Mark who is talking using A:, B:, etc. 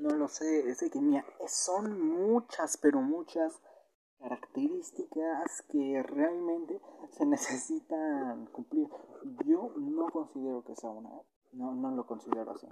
A: no lo sé, sé que mía, son muchas, pero muchas características que realmente se necesitan cumplir. Yo no considero que sea una, no, no lo considero así.